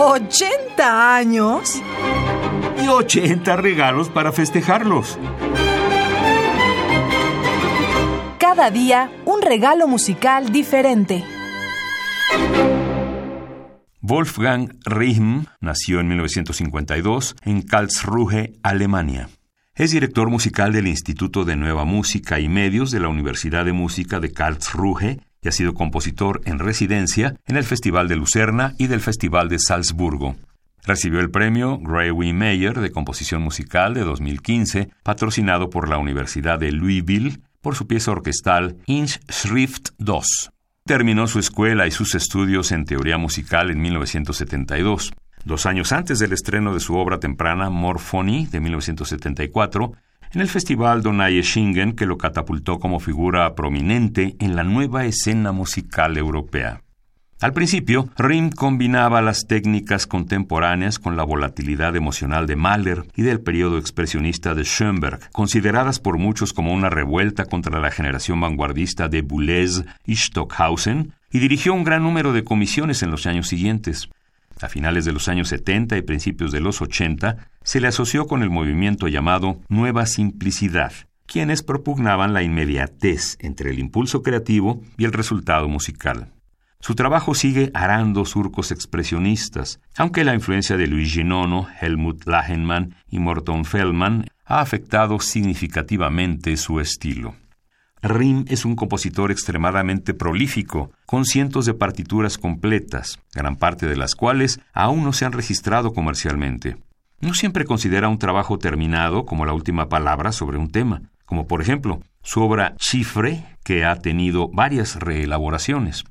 ¿80 años? Y 80 regalos para festejarlos. Cada día un regalo musical diferente. Wolfgang Riehm nació en 1952 en Karlsruhe, Alemania. Es director musical del Instituto de Nueva Música y Medios de la Universidad de Música de Karlsruhe y ha sido compositor en residencia en el Festival de Lucerna y del Festival de Salzburgo. Recibió el premio Gray Mayer de Composición Musical de 2015, patrocinado por la Universidad de Louisville por su pieza orquestal Inschrift 2. Terminó su escuela y sus estudios en teoría musical en 1972. Dos años antes del estreno de su obra temprana Morphony de 1974, en el Festival Donaie Schingen que lo catapultó como figura prominente en la nueva escena musical europea. Al principio, Rim combinaba las técnicas contemporáneas con la volatilidad emocional de Mahler y del periodo expresionista de Schoenberg, consideradas por muchos como una revuelta contra la generación vanguardista de Boulez y Stockhausen, y dirigió un gran número de comisiones en los años siguientes. A finales de los años 70 y principios de los 80, se le asoció con el movimiento llamado Nueva Simplicidad, quienes propugnaban la inmediatez entre el impulso creativo y el resultado musical. Su trabajo sigue arando surcos expresionistas, aunque la influencia de Luigi Nono, Helmut Lachenmann y Morton Feldman ha afectado significativamente su estilo. Rim es un compositor extremadamente prolífico, con cientos de partituras completas, gran parte de las cuales aún no se han registrado comercialmente. No siempre considera un trabajo terminado como la última palabra sobre un tema, como por ejemplo su obra Chifre, que ha tenido varias reelaboraciones.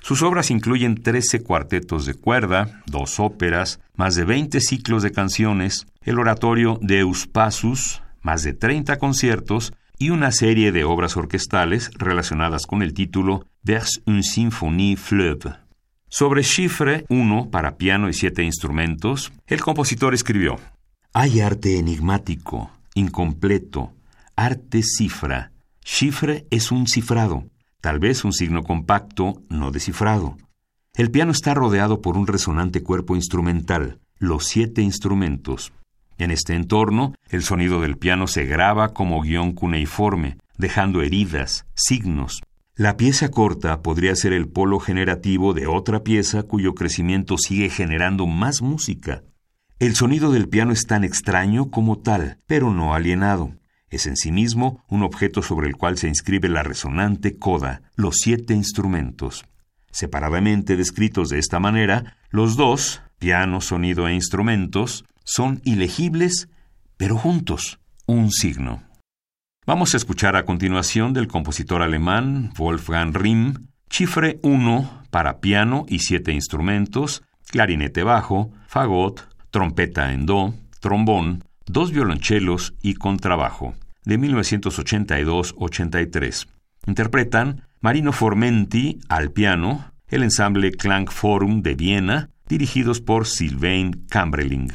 Sus obras incluyen 13 cuartetos de cuerda, dos óperas, más de 20 ciclos de canciones, el oratorio Deus Passus, más de 30 conciertos y una serie de obras orquestales relacionadas con el título Vers une symphonie fleuve. Sobre Chiffre 1 para piano y siete instrumentos, el compositor escribió: Hay arte enigmático, incompleto, arte cifra. Chiffre es un cifrado tal vez un signo compacto no descifrado. El piano está rodeado por un resonante cuerpo instrumental, los siete instrumentos. En este entorno, el sonido del piano se graba como guion cuneiforme, dejando heridas, signos. La pieza corta podría ser el polo generativo de otra pieza cuyo crecimiento sigue generando más música. El sonido del piano es tan extraño como tal, pero no alienado. Es en sí mismo un objeto sobre el cual se inscribe la resonante coda, los siete instrumentos. Separadamente descritos de esta manera, los dos, piano, sonido e instrumentos, son ilegibles, pero juntos, un signo. Vamos a escuchar a continuación del compositor alemán Wolfgang Rimm, Chifre 1 para piano y siete instrumentos, clarinete bajo, fagot, trompeta en do, trombón, dos violonchelos y contrabajo de 1982-83. Interpretan Marino Formenti al piano, el ensamble Klang Forum de Viena, dirigidos por Sylvain Cambrelling.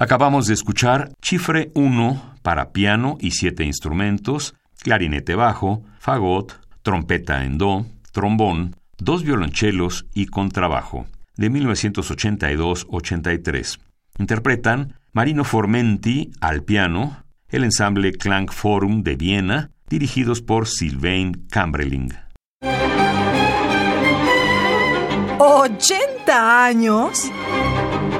Acabamos de escuchar Chifre 1 para piano y siete instrumentos, clarinete bajo, fagot, trompeta en do, trombón, dos violonchelos y contrabajo, de 1982-83. Interpretan Marino Formenti al piano, el ensamble Klang Forum de Viena, dirigidos por Sylvain Cambrelling. ¿80 años?